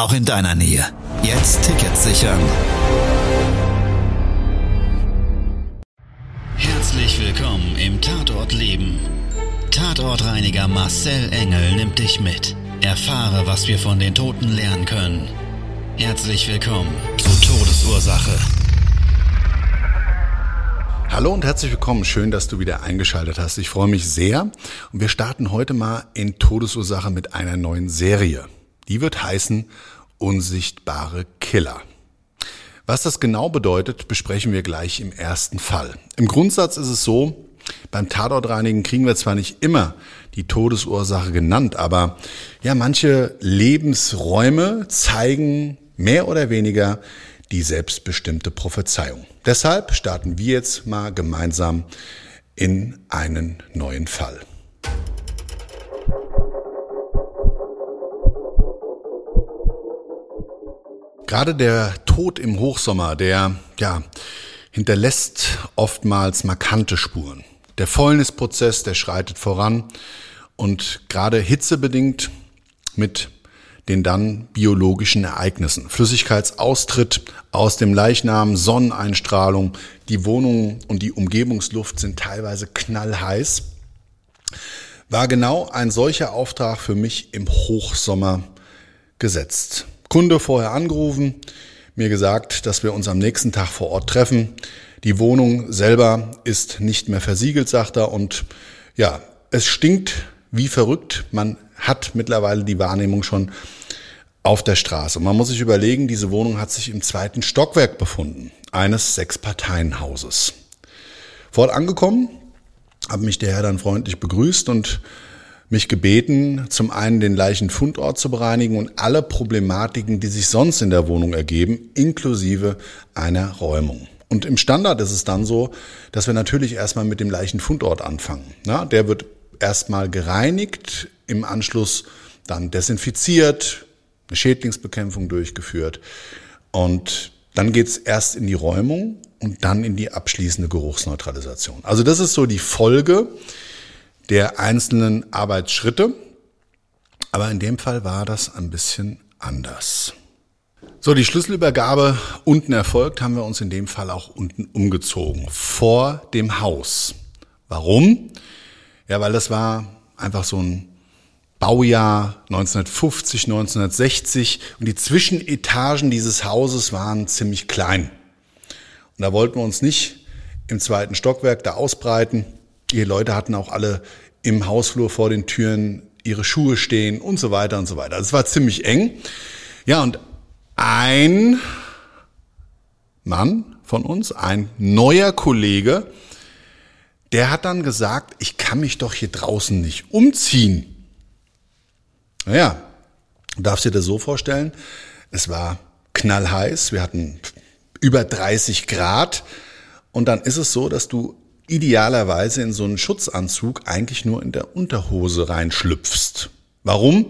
auch in deiner Nähe. Jetzt Tickets sichern. Herzlich willkommen im Tatort Leben. Tatortreiniger Marcel Engel nimmt dich mit. Erfahre, was wir von den Toten lernen können. Herzlich willkommen zu Todesursache. Hallo und herzlich willkommen. Schön, dass du wieder eingeschaltet hast. Ich freue mich sehr. Und wir starten heute mal in Todesursache mit einer neuen Serie. Die wird heißen Unsichtbare Killer. Was das genau bedeutet, besprechen wir gleich im ersten Fall. Im Grundsatz ist es so, beim Tatortreinigen kriegen wir zwar nicht immer die Todesursache genannt, aber ja, manche Lebensräume zeigen mehr oder weniger die selbstbestimmte Prophezeiung. Deshalb starten wir jetzt mal gemeinsam in einen neuen Fall. Gerade der Tod im Hochsommer, der ja hinterlässt oftmals markante Spuren. Der Fäulnisprozess, der schreitet voran und gerade hitzebedingt mit den dann biologischen Ereignissen. Flüssigkeitsaustritt aus dem Leichnam, Sonneneinstrahlung, die Wohnung und die Umgebungsluft sind teilweise knallheiß. War genau ein solcher Auftrag für mich im Hochsommer gesetzt. Kunde vorher angerufen, mir gesagt, dass wir uns am nächsten Tag vor Ort treffen. Die Wohnung selber ist nicht mehr versiegelt, sagt er, und ja, es stinkt wie verrückt. Man hat mittlerweile die Wahrnehmung schon, auf der Straße. Man muss sich überlegen, diese Wohnung hat sich im zweiten Stockwerk befunden, eines Sechsparteienhauses. Vor Ort angekommen, hat mich der Herr dann freundlich begrüßt und mich gebeten, zum einen den Leichenfundort zu bereinigen und alle Problematiken, die sich sonst in der Wohnung ergeben, inklusive einer Räumung. Und im Standard ist es dann so, dass wir natürlich erstmal mit dem Leichenfundort anfangen. Na, der wird erstmal gereinigt, im Anschluss dann desinfiziert, eine Schädlingsbekämpfung durchgeführt. Und dann geht's erst in die Räumung und dann in die abschließende Geruchsneutralisation. Also das ist so die Folge der einzelnen Arbeitsschritte. Aber in dem Fall war das ein bisschen anders. So, die Schlüsselübergabe unten erfolgt, haben wir uns in dem Fall auch unten umgezogen, vor dem Haus. Warum? Ja, weil das war einfach so ein Baujahr 1950, 1960 und die Zwischenetagen dieses Hauses waren ziemlich klein. Und da wollten wir uns nicht im zweiten Stockwerk da ausbreiten. Die Leute hatten auch alle im Hausflur vor den Türen ihre Schuhe stehen und so weiter und so weiter. Also es war ziemlich eng. Ja, und ein Mann von uns, ein neuer Kollege, der hat dann gesagt, ich kann mich doch hier draußen nicht umziehen. Naja, du darfst dir das so vorstellen, es war knallheiß, wir hatten über 30 Grad und dann ist es so, dass du idealerweise in so einen Schutzanzug eigentlich nur in der Unterhose reinschlüpfst. Warum?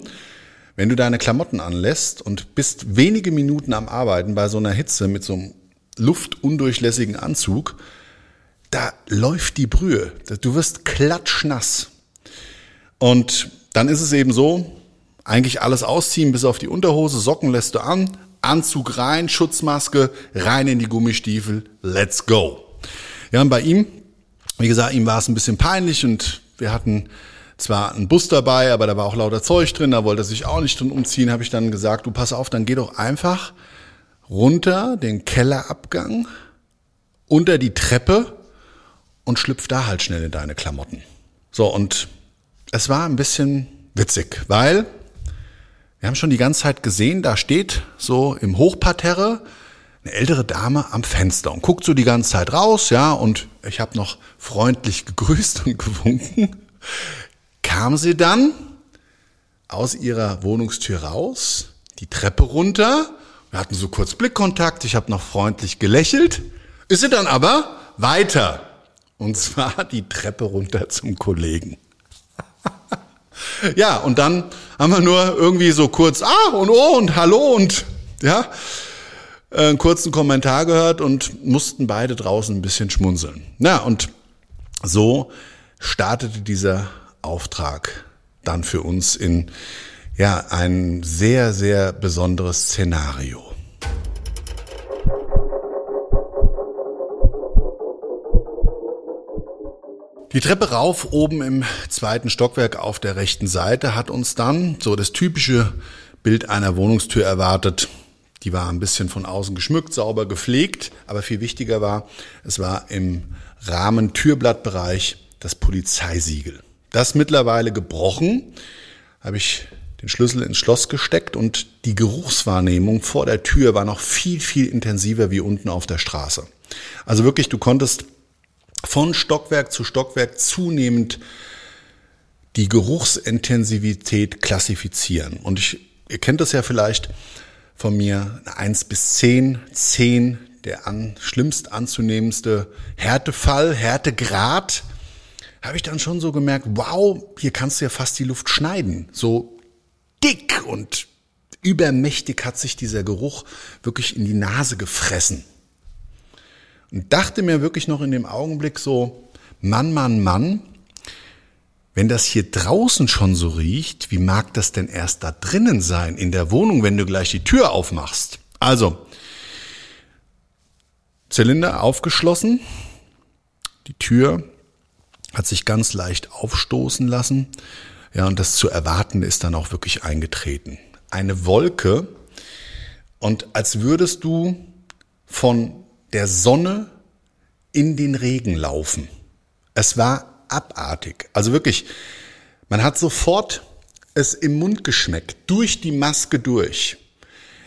Wenn du deine Klamotten anlässt und bist wenige Minuten am Arbeiten bei so einer Hitze mit so einem luftundurchlässigen Anzug, da läuft die Brühe. Du wirst klatschnass. Und dann ist es eben so, eigentlich alles ausziehen, bis auf die Unterhose, Socken lässt du an, Anzug rein, Schutzmaske, rein in die Gummistiefel, let's go. Ja, und bei ihm, wie gesagt, ihm war es ein bisschen peinlich und wir hatten zwar einen Bus dabei, aber da war auch lauter Zeug drin, da wollte er sich auch nicht drin umziehen, habe ich dann gesagt, du pass auf, dann geh doch einfach runter den Kellerabgang, unter die Treppe und schlüpf da halt schnell in deine Klamotten. So, und es war ein bisschen witzig, weil wir haben schon die ganze Zeit gesehen, da steht so im Hochparterre eine ältere Dame am Fenster und guckt so die ganze Zeit raus, ja, und ich habe noch freundlich gegrüßt und gewunken. Kam sie dann aus ihrer Wohnungstür raus, die Treppe runter. Wir hatten so kurz Blickkontakt. Ich habe noch freundlich gelächelt. Ist sie dann aber weiter. Und zwar die Treppe runter zum Kollegen. ja, und dann haben wir nur irgendwie so kurz Ah und Oh und Hallo und ja, einen kurzen Kommentar gehört und mussten beide draußen ein bisschen schmunzeln. Na, und so startete dieser Auftrag dann für uns in ja, ein sehr, sehr besonderes Szenario. Die Treppe rauf oben im zweiten Stockwerk auf der rechten Seite hat uns dann so das typische Bild einer Wohnungstür erwartet. Die war ein bisschen von außen geschmückt, sauber gepflegt, aber viel wichtiger war, es war im Rahmen Türblattbereich das Polizeisiegel. Das mittlerweile gebrochen, habe ich den Schlüssel ins Schloss gesteckt und die Geruchswahrnehmung vor der Tür war noch viel, viel intensiver wie unten auf der Straße. Also wirklich, du konntest von Stockwerk zu Stockwerk zunehmend die Geruchsintensivität klassifizieren. Und ich, ihr kennt das ja vielleicht von mir, 1 bis 10, 10 der an, schlimmst anzunehmendste Härtefall, Härtegrad, habe ich dann schon so gemerkt, wow, hier kannst du ja fast die Luft schneiden. So dick und übermächtig hat sich dieser Geruch wirklich in die Nase gefressen. Und dachte mir wirklich noch in dem Augenblick so, Mann, Mann, Mann, wenn das hier draußen schon so riecht, wie mag das denn erst da drinnen sein, in der Wohnung, wenn du gleich die Tür aufmachst? Also, Zylinder aufgeschlossen, die Tür hat sich ganz leicht aufstoßen lassen. Ja, und das zu erwarten ist dann auch wirklich eingetreten. Eine Wolke und als würdest du von der Sonne in den Regen laufen. Es war abartig. Also wirklich, man hat sofort es im Mund geschmeckt, durch die Maske durch.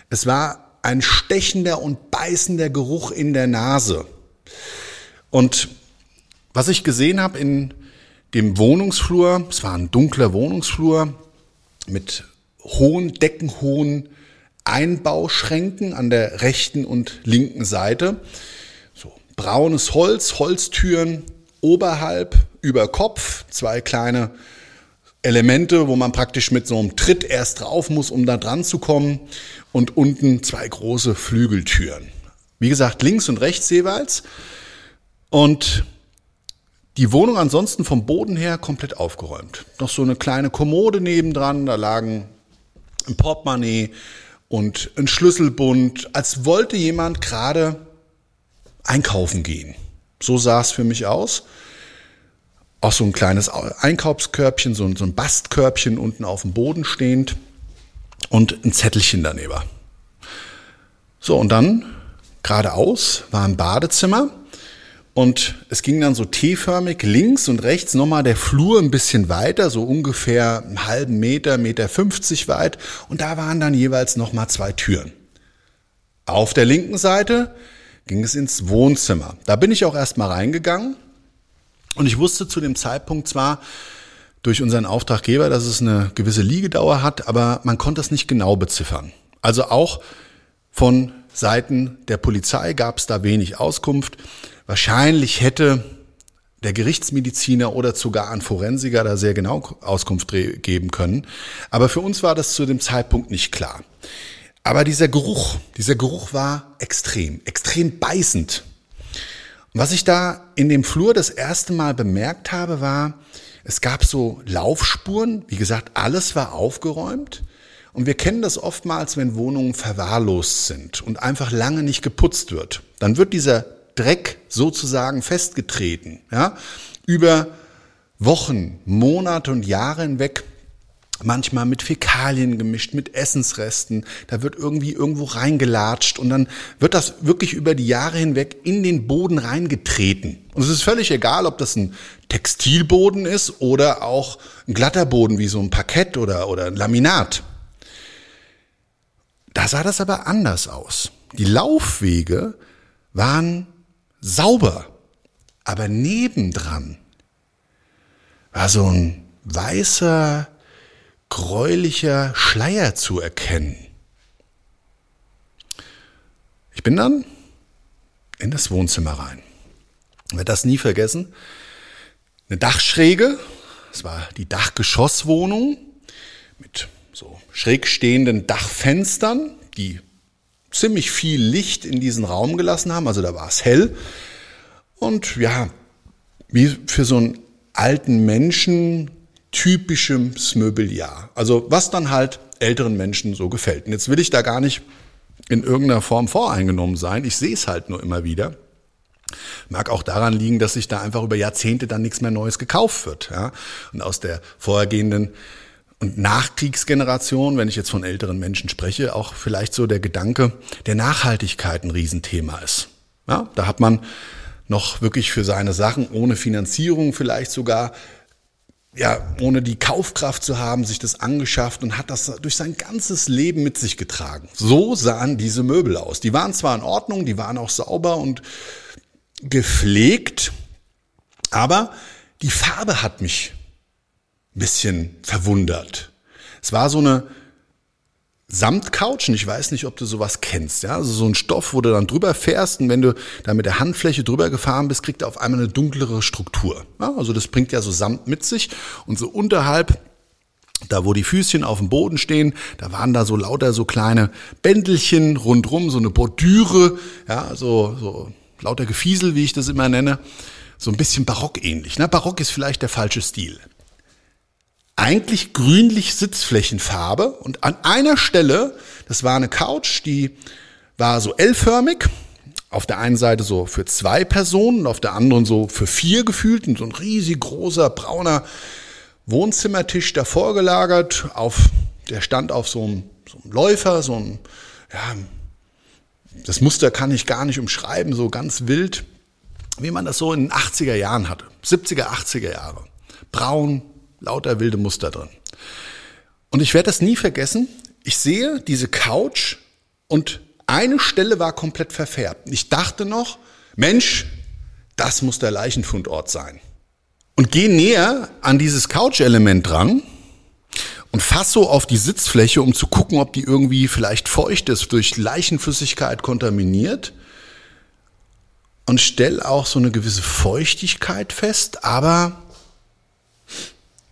Es war ein stechender und beißender Geruch in der Nase. Und was ich gesehen habe in dem Wohnungsflur, es war ein dunkler Wohnungsflur mit hohen, deckenhohen Einbauschränken an der rechten und linken Seite. So braunes Holz, Holztüren oberhalb, über Kopf, zwei kleine Elemente, wo man praktisch mit so einem Tritt erst drauf muss, um da dran zu kommen. Und unten zwei große Flügeltüren. Wie gesagt, links und rechts jeweils. Und die Wohnung ansonsten vom Boden her komplett aufgeräumt. Noch so eine kleine Kommode nebendran, da lagen ein Portemonnaie und ein Schlüsselbund, als wollte jemand gerade einkaufen gehen. So sah es für mich aus. Auch so ein kleines Einkaufskörbchen, so ein Bastkörbchen unten auf dem Boden stehend und ein Zettelchen daneben. So, und dann geradeaus war ein Badezimmer und es ging dann so T-förmig links und rechts nochmal der Flur ein bisschen weiter, so ungefähr einen halben Meter, Meter 50 weit. Und da waren dann jeweils nochmal zwei Türen. Auf der linken Seite ging es ins Wohnzimmer. Da bin ich auch erstmal reingegangen. Und ich wusste zu dem Zeitpunkt zwar durch unseren Auftraggeber, dass es eine gewisse Liegedauer hat, aber man konnte es nicht genau beziffern. Also auch von Seiten der Polizei gab es da wenig Auskunft. Wahrscheinlich hätte der Gerichtsmediziner oder sogar ein Forensiker da sehr genau Auskunft geben können. Aber für uns war das zu dem Zeitpunkt nicht klar. Aber dieser Geruch, dieser Geruch war extrem, extrem beißend. Was ich da in dem Flur das erste Mal bemerkt habe, war, es gab so Laufspuren. Wie gesagt, alles war aufgeräumt. Und wir kennen das oftmals, wenn Wohnungen verwahrlost sind und einfach lange nicht geputzt wird. Dann wird dieser Dreck sozusagen festgetreten, ja, über Wochen, Monate und Jahre hinweg manchmal mit Fäkalien gemischt, mit Essensresten. Da wird irgendwie irgendwo reingelatscht und dann wird das wirklich über die Jahre hinweg in den Boden reingetreten. Und es ist völlig egal, ob das ein Textilboden ist oder auch ein glatter Boden wie so ein Parkett oder, oder ein Laminat. Da sah das aber anders aus. Die Laufwege waren sauber. Aber nebendran war so ein weißer, gräulicher Schleier zu erkennen. Ich bin dann in das Wohnzimmer rein. Ich werde das nie vergessen. Eine Dachschräge, das war die Dachgeschosswohnung mit so schräg stehenden Dachfenstern, die ziemlich viel Licht in diesen Raum gelassen haben. Also da war es hell. Und ja, wie für so einen alten Menschen typisches Möbeljahr. Also was dann halt älteren Menschen so gefällt. Und jetzt will ich da gar nicht in irgendeiner Form voreingenommen sein. Ich sehe es halt nur immer wieder. Mag auch daran liegen, dass sich da einfach über Jahrzehnte dann nichts mehr Neues gekauft wird. Ja? Und aus der vorhergehenden und Nachkriegsgeneration, wenn ich jetzt von älteren Menschen spreche, auch vielleicht so der Gedanke der Nachhaltigkeit ein Riesenthema ist. Ja? Da hat man noch wirklich für seine Sachen ohne Finanzierung vielleicht sogar ja, ohne die Kaufkraft zu haben, sich das angeschafft und hat das durch sein ganzes Leben mit sich getragen. So sahen diese Möbel aus. Die waren zwar in Ordnung, die waren auch sauber und gepflegt, aber die Farbe hat mich ein bisschen verwundert. Es war so eine Samtcouch und ich weiß nicht, ob du sowas kennst. Ja? Also so ein Stoff, wo du dann drüber fährst und wenn du da mit der Handfläche drüber gefahren bist, kriegt er auf einmal eine dunklere Struktur. Ja? Also das bringt ja so Samt mit sich und so unterhalb da wo die Füßchen auf dem Boden stehen, da waren da so lauter so kleine Bändelchen rundrum, so eine Bordüre, ja, so, so lauter Gefiesel, wie ich das immer nenne, so ein bisschen barockähnlich. Ne? Barock ist vielleicht der falsche Stil eigentlich grünlich Sitzflächenfarbe. Und an einer Stelle, das war eine Couch, die war so L-förmig, auf der einen Seite so für zwei Personen, auf der anderen so für vier gefühlt. Und so ein riesig großer brauner Wohnzimmertisch davor gelagert, auf, der stand auf so einem, so einem Läufer, so ein, ja, das Muster kann ich gar nicht umschreiben, so ganz wild, wie man das so in den 80er Jahren hatte, 70er, 80er Jahre. Braun, lauter wilde Muster drin. Und ich werde das nie vergessen. Ich sehe diese Couch und eine Stelle war komplett verfärbt. Ich dachte noch, Mensch, das muss der Leichenfundort sein. Und gehe näher an dieses Couch-Element dran und fass so auf die Sitzfläche, um zu gucken, ob die irgendwie vielleicht feucht ist, durch Leichenflüssigkeit kontaminiert. Und stell auch so eine gewisse Feuchtigkeit fest, aber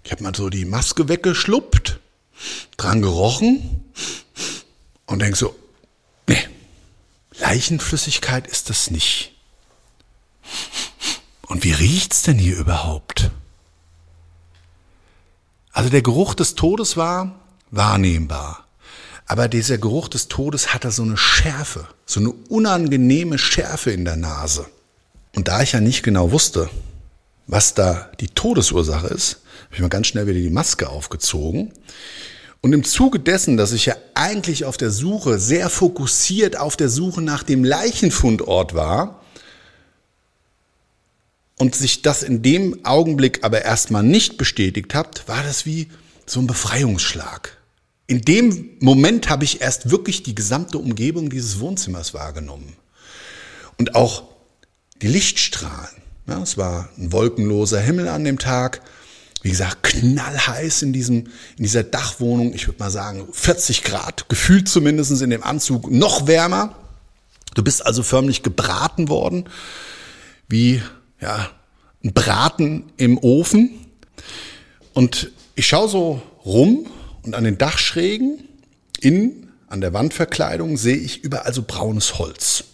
ich habe mal so die Maske weggeschluppt, dran gerochen und denk so, nee, Leichenflüssigkeit ist das nicht. Und wie riecht's denn hier überhaupt? Also der Geruch des Todes war wahrnehmbar. Aber dieser Geruch des Todes hatte so eine Schärfe, so eine unangenehme Schärfe in der Nase. Und da ich ja nicht genau wusste, was da die Todesursache ist, habe ich mal ganz schnell wieder die Maske aufgezogen. Und im Zuge dessen, dass ich ja eigentlich auf der Suche, sehr fokussiert auf der Suche nach dem Leichenfundort war und sich das in dem Augenblick aber erstmal nicht bestätigt hat, war das wie so ein Befreiungsschlag. In dem Moment habe ich erst wirklich die gesamte Umgebung dieses Wohnzimmers wahrgenommen. Und auch die Lichtstrahlen. Ja, es war ein wolkenloser Himmel an dem Tag wie gesagt, knallheiß in diesem, in dieser Dachwohnung. Ich würde mal sagen, 40 Grad, gefühlt zumindest in dem Anzug, noch wärmer. Du bist also förmlich gebraten worden, wie, ja, ein Braten im Ofen. Und ich schaue so rum und an den Dachschrägen, innen, an der Wandverkleidung, sehe ich überall so braunes Holz.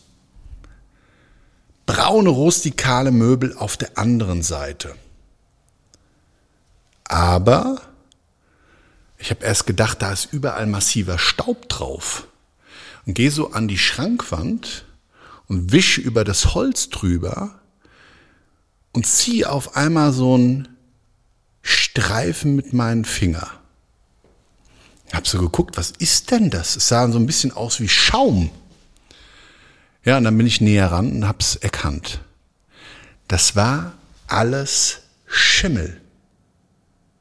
Braune rustikale Möbel auf der anderen Seite. Aber ich habe erst gedacht, da ist überall massiver Staub drauf. Und gehe so an die Schrankwand und wisch über das Holz drüber und ziehe auf einmal so einen Streifen mit meinen Finger. Ich habe so geguckt, was ist denn das? Es sah so ein bisschen aus wie Schaum. Ja, und dann bin ich näher ran und hab's erkannt. Das war alles Schimmel.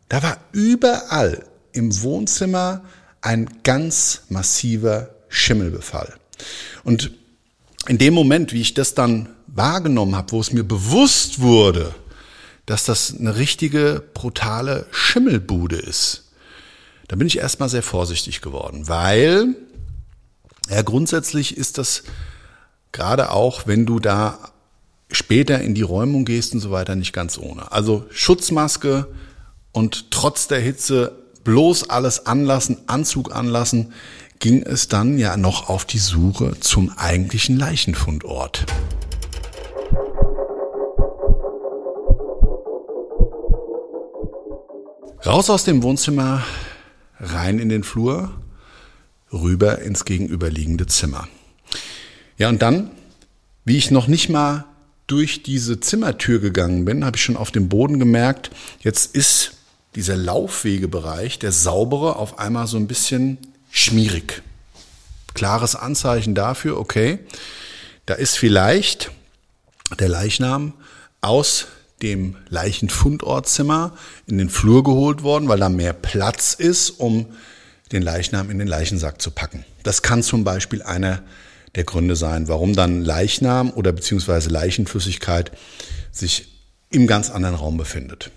Da war überall im Wohnzimmer ein ganz massiver Schimmelbefall. Und in dem Moment, wie ich das dann wahrgenommen habe, wo es mir bewusst wurde, dass das eine richtige brutale Schimmelbude ist, da bin ich erstmal sehr vorsichtig geworden, weil ja grundsätzlich ist das Gerade auch, wenn du da später in die Räumung gehst und so weiter, nicht ganz ohne. Also Schutzmaske und trotz der Hitze bloß alles anlassen, Anzug anlassen, ging es dann ja noch auf die Suche zum eigentlichen Leichenfundort. Raus aus dem Wohnzimmer, rein in den Flur, rüber ins gegenüberliegende Zimmer. Ja, und dann, wie ich noch nicht mal durch diese Zimmertür gegangen bin, habe ich schon auf dem Boden gemerkt, jetzt ist dieser Laufwegebereich, der saubere, auf einmal so ein bisschen schmierig. Klares Anzeichen dafür, okay, da ist vielleicht der Leichnam aus dem Leichenfundortzimmer in den Flur geholt worden, weil da mehr Platz ist, um den Leichnam in den Leichensack zu packen. Das kann zum Beispiel einer der Gründe sein, warum dann Leichnam oder beziehungsweise Leichenflüssigkeit sich im ganz anderen Raum befindet.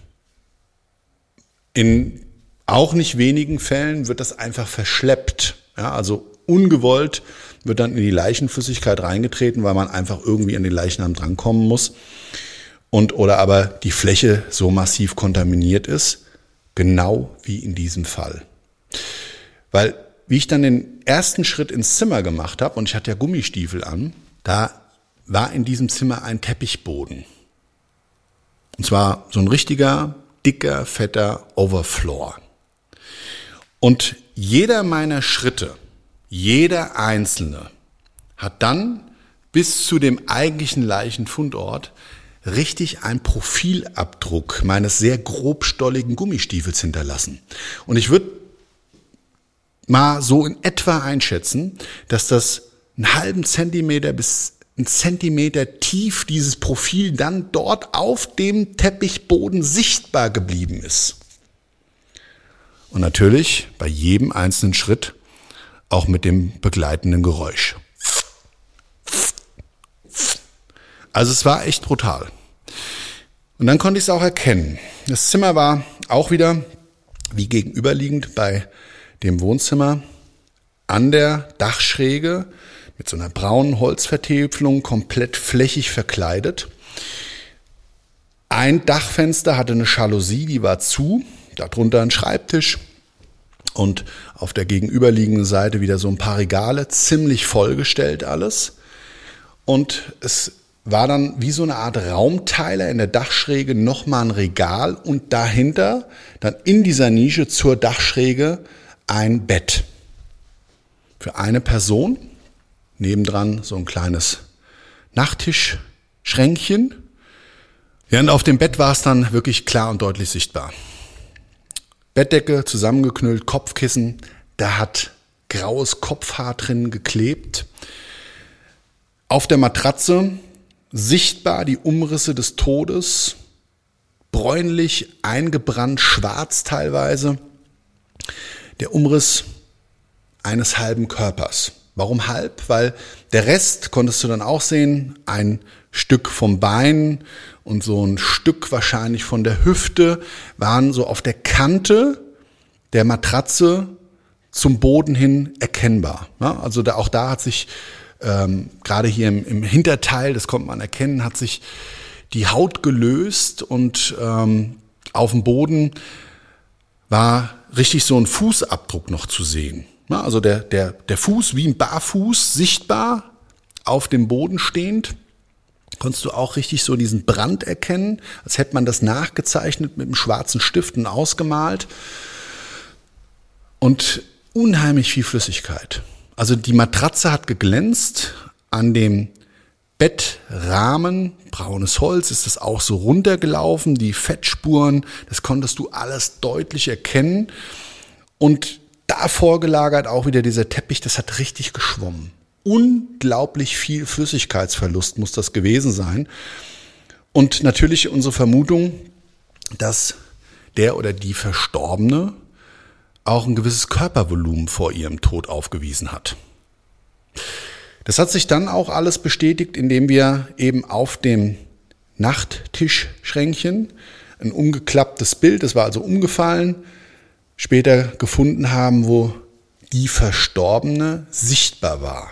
In auch nicht wenigen Fällen wird das einfach verschleppt. Ja, also ungewollt wird dann in die Leichenflüssigkeit reingetreten, weil man einfach irgendwie an den Leichnam drankommen muss. Und oder aber die Fläche so massiv kontaminiert ist, genau wie in diesem Fall. Weil wie ich dann den ersten Schritt ins Zimmer gemacht habe, und ich hatte ja Gummistiefel an, da war in diesem Zimmer ein Teppichboden. Und zwar so ein richtiger, dicker, fetter Overfloor. Und jeder meiner Schritte, jeder einzelne, hat dann bis zu dem eigentlichen Leichenfundort richtig ein Profilabdruck meines sehr grobstolligen Gummistiefels hinterlassen. Und ich würde mal so in etwa einschätzen, dass das einen halben Zentimeter bis einen Zentimeter tief dieses Profil dann dort auf dem Teppichboden sichtbar geblieben ist. Und natürlich bei jedem einzelnen Schritt auch mit dem begleitenden Geräusch. Also es war echt brutal. Und dann konnte ich es auch erkennen. Das Zimmer war auch wieder wie gegenüberliegend bei dem Wohnzimmer an der Dachschräge mit so einer braunen Holzvertäfelung komplett flächig verkleidet. Ein Dachfenster hatte eine Jalousie, die war zu, darunter ein Schreibtisch und auf der gegenüberliegenden Seite wieder so ein paar Regale, ziemlich vollgestellt alles. Und es war dann wie so eine Art Raumteiler in der Dachschräge nochmal ein Regal und dahinter dann in dieser Nische zur Dachschräge ein Bett für eine Person. Nebendran so ein kleines Nachttischschränkchen. Ja, und auf dem Bett war es dann wirklich klar und deutlich sichtbar. Bettdecke zusammengeknüllt, Kopfkissen, da hat graues Kopfhaar drin geklebt. Auf der Matratze sichtbar die Umrisse des Todes, bräunlich, eingebrannt, schwarz teilweise der Umriss eines halben Körpers. Warum halb? Weil der Rest konntest du dann auch sehen, ein Stück vom Bein und so ein Stück wahrscheinlich von der Hüfte waren so auf der Kante der Matratze zum Boden hin erkennbar. Also da, auch da hat sich ähm, gerade hier im, im, Hinterteil, das konnte man erkennen, hat sich die Haut gelöst und ähm, auf dem Boden war richtig so ein Fußabdruck noch zu sehen. Also der, der, der Fuß wie ein Barfuß sichtbar auf dem Boden stehend. Konntest du auch richtig so diesen Brand erkennen, als hätte man das nachgezeichnet mit einem schwarzen Stift und ausgemalt. Und unheimlich viel Flüssigkeit. Also die Matratze hat geglänzt an dem Bettrahmen, braunes Holz, ist das auch so runtergelaufen, die Fettspuren, das konntest du alles deutlich erkennen. Und davor gelagert auch wieder dieser Teppich, das hat richtig geschwommen. Unglaublich viel Flüssigkeitsverlust muss das gewesen sein. Und natürlich unsere Vermutung, dass der oder die Verstorbene auch ein gewisses Körpervolumen vor ihrem Tod aufgewiesen hat. Das hat sich dann auch alles bestätigt, indem wir eben auf dem Nachttischschränkchen ein umgeklapptes Bild, das war also umgefallen, später gefunden haben, wo die Verstorbene sichtbar war.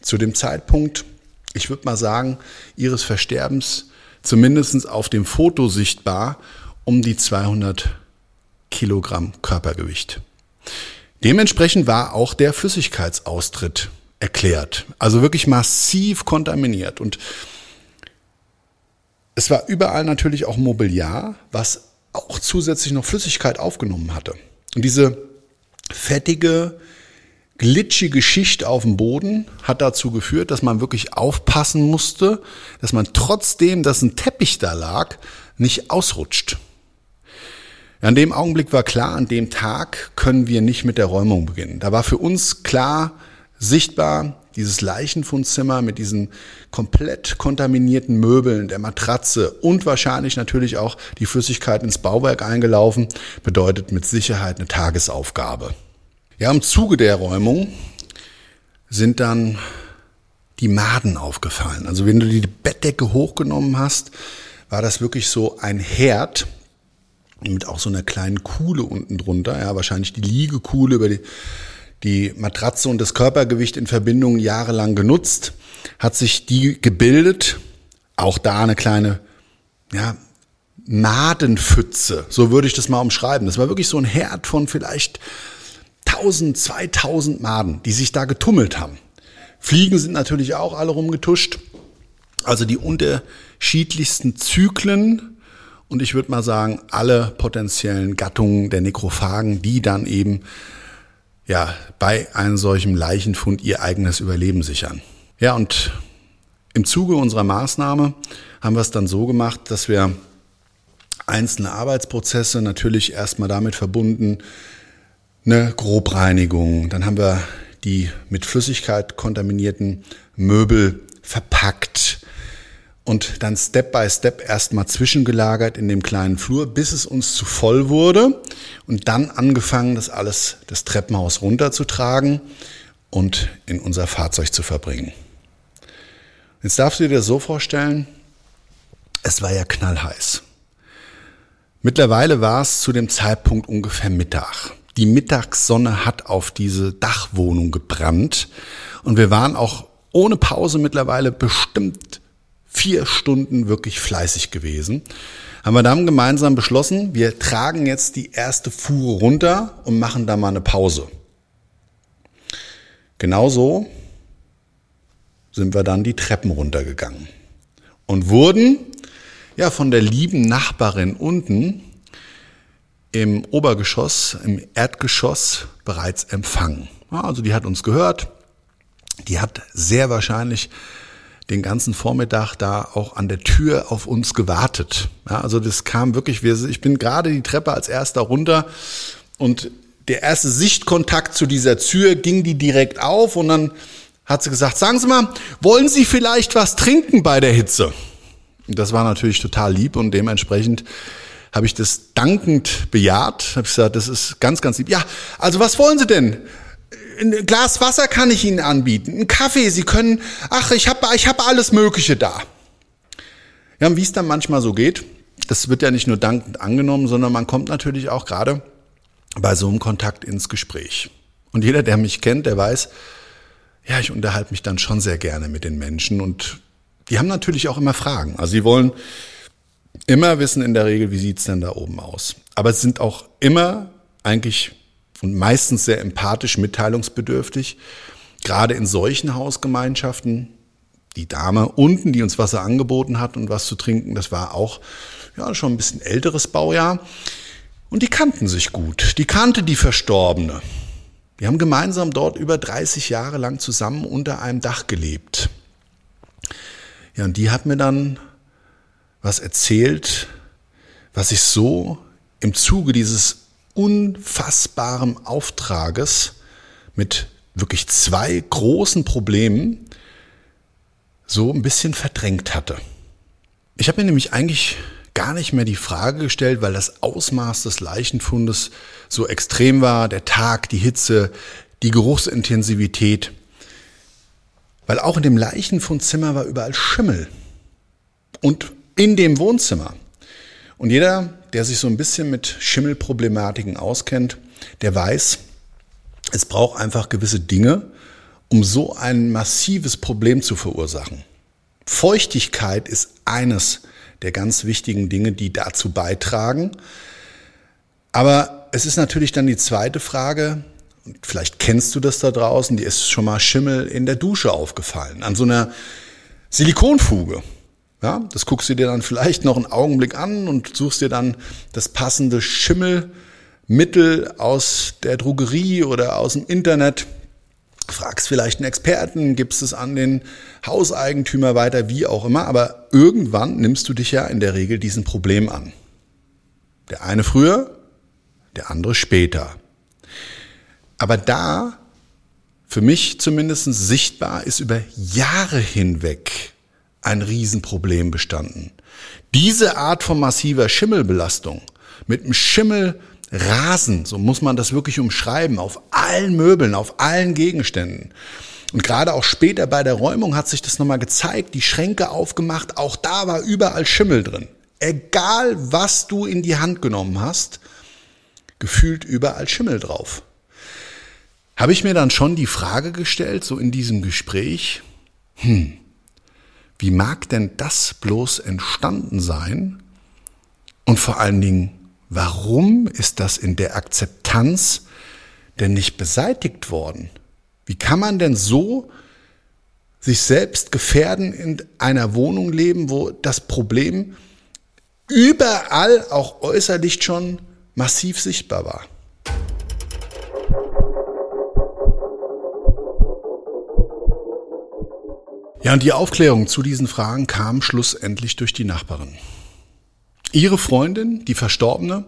zu dem Zeitpunkt, ich würde mal sagen, ihres Versterbens zumindest auf dem Foto sichtbar um die 200 Kilogramm Körpergewicht. Dementsprechend war auch der Flüssigkeitsaustritt erklärt. Also wirklich massiv kontaminiert. Und es war überall natürlich auch Mobiliar, was auch zusätzlich noch Flüssigkeit aufgenommen hatte. Und diese fettige, glitschige Schicht auf dem Boden hat dazu geführt, dass man wirklich aufpassen musste, dass man trotzdem, dass ein Teppich da lag, nicht ausrutscht. An dem Augenblick war klar, an dem Tag können wir nicht mit der Räumung beginnen. Da war für uns klar sichtbar, dieses Leichenfundzimmer mit diesen komplett kontaminierten Möbeln, der Matratze und wahrscheinlich natürlich auch die Flüssigkeit ins Bauwerk eingelaufen, bedeutet mit Sicherheit eine Tagesaufgabe. Ja, im Zuge der Räumung sind dann die Maden aufgefallen. Also wenn du die Bettdecke hochgenommen hast, war das wirklich so ein Herd mit auch so einer kleinen Kuhle unten drunter. Ja, wahrscheinlich die Liegekuhle über die, die Matratze und das Körpergewicht in Verbindung jahrelang genutzt, hat sich die gebildet. Auch da eine kleine, ja, Madenpfütze, so würde ich das mal umschreiben. Das war wirklich so ein Herd von vielleicht 1000, 2000 Maden, die sich da getummelt haben. Fliegen sind natürlich auch alle rumgetuscht. Also die unterschiedlichsten Zyklen und ich würde mal sagen, alle potenziellen Gattungen der Nekrophagen, die dann eben ja, bei einem solchen Leichenfund ihr eigenes Überleben sichern. Ja, und im Zuge unserer Maßnahme haben wir es dann so gemacht, dass wir einzelne Arbeitsprozesse natürlich erstmal damit verbunden, eine Grobreinigung. Dann haben wir die mit Flüssigkeit kontaminierten Möbel verpackt und dann Step by Step erstmal zwischengelagert in dem kleinen Flur, bis es uns zu voll wurde und dann angefangen, das alles das Treppenhaus runterzutragen und in unser Fahrzeug zu verbringen. Jetzt darfst du dir das so vorstellen, es war ja knallheiß. Mittlerweile war es zu dem Zeitpunkt ungefähr Mittag. Die Mittagssonne hat auf diese Dachwohnung gebrannt und wir waren auch ohne Pause mittlerweile bestimmt vier Stunden wirklich fleißig gewesen. Haben wir dann gemeinsam beschlossen, wir tragen jetzt die erste Fuhre runter und machen da mal eine Pause. Genauso sind wir dann die Treppen runtergegangen und wurden ja von der lieben Nachbarin unten im Obergeschoss, im Erdgeschoss bereits empfangen. Also die hat uns gehört, die hat sehr wahrscheinlich den ganzen Vormittag da auch an der Tür auf uns gewartet. Ja, also das kam wirklich, ich bin gerade die Treppe als erster runter und der erste Sichtkontakt zu dieser Tür ging die direkt auf und dann hat sie gesagt, sagen Sie mal, wollen Sie vielleicht was trinken bei der Hitze? Das war natürlich total lieb und dementsprechend habe ich das dankend bejaht. Habe gesagt, das ist ganz, ganz lieb. Ja, also was wollen Sie denn? Ein Glas Wasser kann ich Ihnen anbieten, ein Kaffee, Sie können, ach, ich habe ich hab alles Mögliche da. Ja, und wie es dann manchmal so geht, das wird ja nicht nur dankend angenommen, sondern man kommt natürlich auch gerade bei so einem Kontakt ins Gespräch. Und jeder, der mich kennt, der weiß, ja, ich unterhalte mich dann schon sehr gerne mit den Menschen und die haben natürlich auch immer Fragen. Also sie wollen immer wissen in der Regel, wie sieht's denn da oben aus. Aber es sind auch immer eigentlich und meistens sehr empathisch mitteilungsbedürftig. Gerade in solchen Hausgemeinschaften, die Dame unten, die uns Wasser angeboten hat und was zu trinken, das war auch ja, schon ein bisschen älteres Baujahr. Und die kannten sich gut. Die kannte die Verstorbene. Wir haben gemeinsam dort über 30 Jahre lang zusammen unter einem Dach gelebt. Ja, und die hat mir dann was erzählt, was ich so im Zuge dieses unfassbaren Auftrages mit wirklich zwei großen Problemen so ein bisschen verdrängt hatte. Ich habe mir nämlich eigentlich gar nicht mehr die Frage gestellt, weil das Ausmaß des Leichenfundes so extrem war, der Tag, die Hitze, die Geruchsintensivität. Weil auch in dem Leichenfundzimmer war überall Schimmel. Und in dem Wohnzimmer. Und jeder, der sich so ein bisschen mit Schimmelproblematiken auskennt, der weiß, es braucht einfach gewisse Dinge, um so ein massives Problem zu verursachen. Feuchtigkeit ist eines der ganz wichtigen Dinge, die dazu beitragen. Aber es ist natürlich dann die zweite Frage, vielleicht kennst du das da draußen, dir ist schon mal Schimmel in der Dusche aufgefallen, an so einer Silikonfuge. Ja, das guckst du dir dann vielleicht noch einen Augenblick an und suchst dir dann das passende Schimmelmittel aus der Drogerie oder aus dem Internet. Fragst vielleicht einen Experten, gibst es an den Hauseigentümer weiter, wie auch immer, aber irgendwann nimmst du dich ja in der Regel diesem Problem an. Der eine früher, der andere später. Aber da, für mich zumindest sichtbar, ist über Jahre hinweg ein Riesenproblem bestanden. Diese Art von massiver Schimmelbelastung mit einem Schimmelrasen, so muss man das wirklich umschreiben, auf allen Möbeln, auf allen Gegenständen. Und gerade auch später bei der Räumung hat sich das nochmal gezeigt, die Schränke aufgemacht, auch da war überall Schimmel drin. Egal was du in die Hand genommen hast, gefühlt überall Schimmel drauf. Habe ich mir dann schon die Frage gestellt, so in diesem Gespräch, hm, wie mag denn das bloß entstanden sein? Und vor allen Dingen, warum ist das in der Akzeptanz denn nicht beseitigt worden? Wie kann man denn so sich selbst gefährden in einer Wohnung leben, wo das Problem überall auch äußerlich schon massiv sichtbar war? Ja, und die Aufklärung zu diesen Fragen kam schlussendlich durch die Nachbarin. Ihre Freundin, die Verstorbene,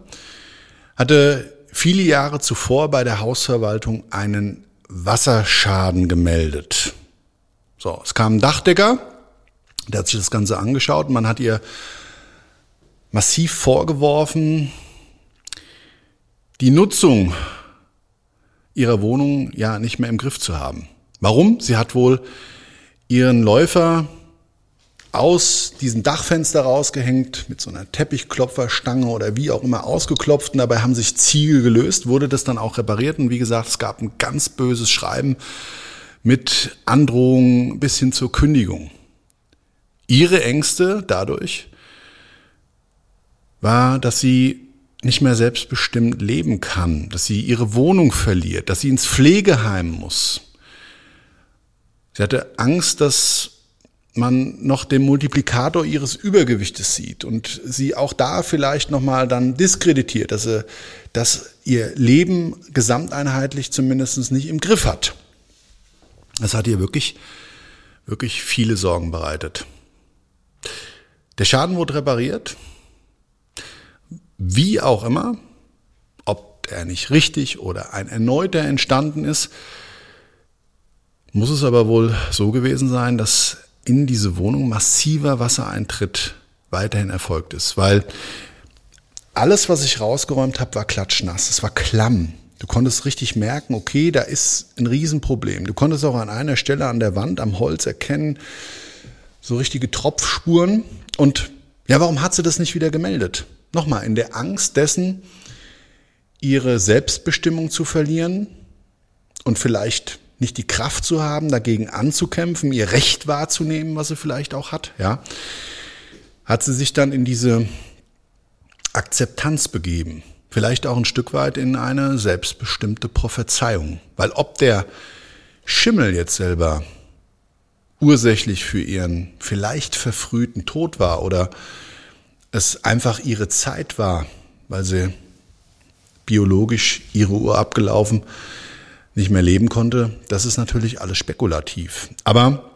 hatte viele Jahre zuvor bei der Hausverwaltung einen Wasserschaden gemeldet. So, es kam ein Dachdecker, der hat sich das Ganze angeschaut man hat ihr massiv vorgeworfen, die Nutzung ihrer Wohnung ja nicht mehr im Griff zu haben. Warum? Sie hat wohl ihren Läufer aus diesem Dachfenster rausgehängt, mit so einer Teppichklopferstange oder wie auch immer ausgeklopft. Und dabei haben sich Ziegel gelöst, wurde das dann auch repariert. Und wie gesagt, es gab ein ganz böses Schreiben mit Androhung bis hin zur Kündigung. Ihre Ängste dadurch war, dass sie nicht mehr selbstbestimmt leben kann, dass sie ihre Wohnung verliert, dass sie ins Pflegeheim muss, Sie hatte Angst, dass man noch den Multiplikator ihres Übergewichtes sieht und sie auch da vielleicht nochmal dann diskreditiert, dass, sie, dass ihr Leben gesamteinheitlich zumindest nicht im Griff hat. Das hat ihr wirklich, wirklich viele Sorgen bereitet. Der Schaden wurde repariert, wie auch immer, ob er nicht richtig oder ein erneuter entstanden ist, muss es aber wohl so gewesen sein, dass in diese Wohnung massiver Wassereintritt weiterhin erfolgt ist, weil alles, was ich rausgeräumt habe, war klatschnass, es war klamm. Du konntest richtig merken, okay, da ist ein Riesenproblem. Du konntest auch an einer Stelle an der Wand, am Holz erkennen, so richtige Tropfspuren. Und ja, warum hat sie das nicht wieder gemeldet? Nochmal, in der Angst dessen, ihre Selbstbestimmung zu verlieren und vielleicht nicht die Kraft zu haben, dagegen anzukämpfen, ihr Recht wahrzunehmen, was sie vielleicht auch hat, ja, hat sie sich dann in diese Akzeptanz begeben. Vielleicht auch ein Stück weit in eine selbstbestimmte Prophezeiung. Weil ob der Schimmel jetzt selber ursächlich für ihren vielleicht verfrühten Tod war oder es einfach ihre Zeit war, weil sie biologisch ihre Uhr abgelaufen nicht mehr leben konnte, das ist natürlich alles spekulativ. Aber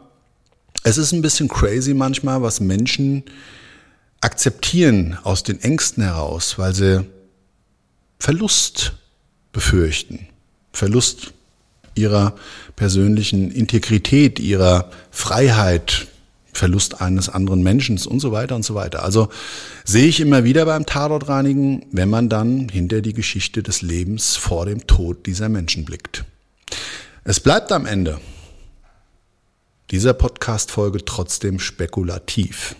es ist ein bisschen crazy manchmal, was Menschen akzeptieren aus den Ängsten heraus, weil sie Verlust befürchten. Verlust ihrer persönlichen Integrität, ihrer Freiheit, Verlust eines anderen Menschen und so weiter und so weiter. Also sehe ich immer wieder beim Tatortreinigen, wenn man dann hinter die Geschichte des Lebens vor dem Tod dieser Menschen blickt. Es bleibt am Ende dieser Podcast-Folge trotzdem spekulativ.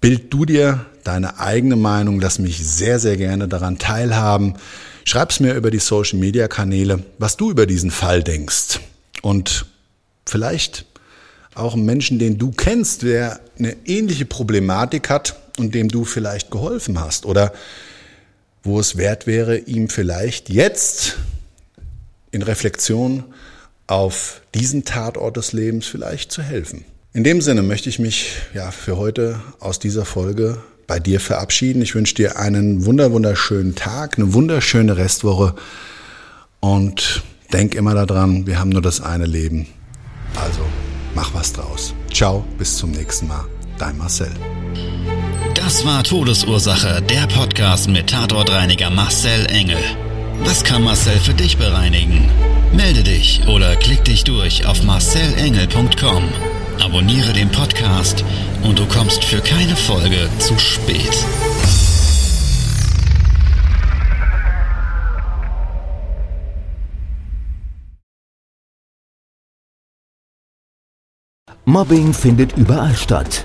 Bild du dir deine eigene Meinung, lass mich sehr, sehr gerne daran teilhaben. Schreib's mir über die Social Media Kanäle, was du über diesen Fall denkst. Und vielleicht auch einen Menschen, den du kennst, der eine ähnliche Problematik hat und dem du vielleicht geholfen hast oder wo es wert wäre, ihm vielleicht jetzt in Reflexion auf diesen Tatort des Lebens vielleicht zu helfen. In dem Sinne möchte ich mich ja für heute aus dieser Folge bei dir verabschieden. Ich wünsche dir einen wunder wunderschönen Tag, eine wunderschöne Restwoche und denk immer daran, wir haben nur das eine Leben. Also mach was draus. Ciao, bis zum nächsten Mal. Dein Marcel. Das war Todesursache, der Podcast mit Tatortreiniger Marcel Engel. Was kann Marcel für dich bereinigen? Melde dich oder klick dich durch auf marcelengel.com. Abonniere den Podcast und du kommst für keine Folge zu spät. Mobbing findet überall statt.